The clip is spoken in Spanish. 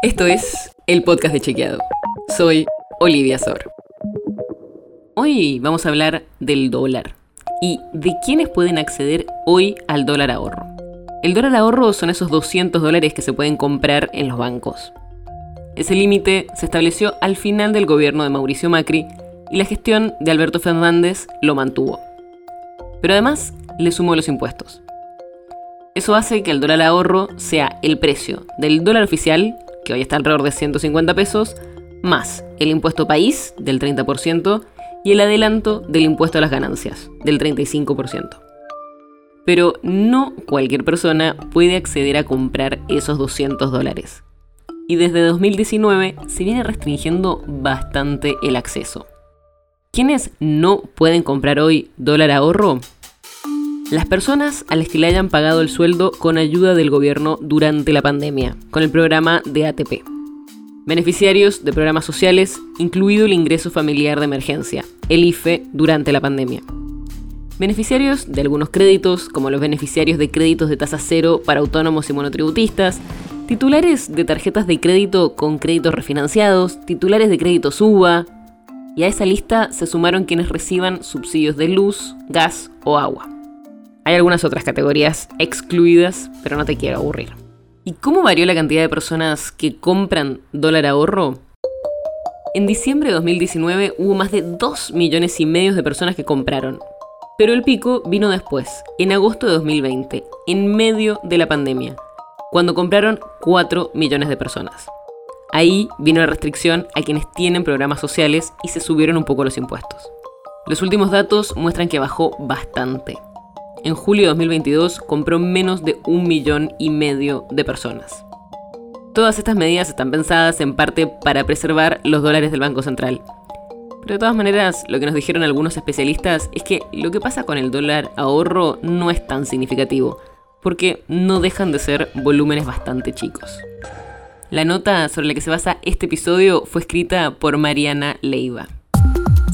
Esto es el podcast de Chequeado. Soy Olivia Sor. Hoy vamos a hablar del dólar y de quiénes pueden acceder hoy al dólar ahorro. El dólar ahorro son esos 200 dólares que se pueden comprar en los bancos. Ese límite se estableció al final del gobierno de Mauricio Macri y la gestión de Alberto Fernández lo mantuvo. Pero además le sumó los impuestos. Eso hace que el dólar ahorro sea el precio del dólar oficial, que hoy está alrededor de 150 pesos, más el impuesto país del 30% y el adelanto del impuesto a las ganancias del 35%. Pero no cualquier persona puede acceder a comprar esos 200 dólares. Y desde 2019 se viene restringiendo bastante el acceso. ¿Quiénes no pueden comprar hoy dólar ahorro? Las personas a las que le hayan pagado el sueldo con ayuda del gobierno durante la pandemia, con el programa de ATP. Beneficiarios de programas sociales, incluido el ingreso familiar de emergencia, el IFE, durante la pandemia. Beneficiarios de algunos créditos, como los beneficiarios de créditos de tasa cero para autónomos y monotributistas, titulares de tarjetas de crédito con créditos refinanciados, titulares de crédito SUBA, y a esa lista se sumaron quienes reciban subsidios de luz, gas o agua. Hay algunas otras categorías excluidas, pero no te quiero aburrir. ¿Y cómo varió la cantidad de personas que compran dólar ahorro? En diciembre de 2019 hubo más de 2 millones y medio de personas que compraron. Pero el pico vino después, en agosto de 2020, en medio de la pandemia, cuando compraron 4 millones de personas. Ahí vino la restricción a quienes tienen programas sociales y se subieron un poco los impuestos. Los últimos datos muestran que bajó bastante en julio de 2022 compró menos de un millón y medio de personas. Todas estas medidas están pensadas en parte para preservar los dólares del Banco Central. Pero de todas maneras, lo que nos dijeron algunos especialistas es que lo que pasa con el dólar ahorro no es tan significativo, porque no dejan de ser volúmenes bastante chicos. La nota sobre la que se basa este episodio fue escrita por Mariana Leiva.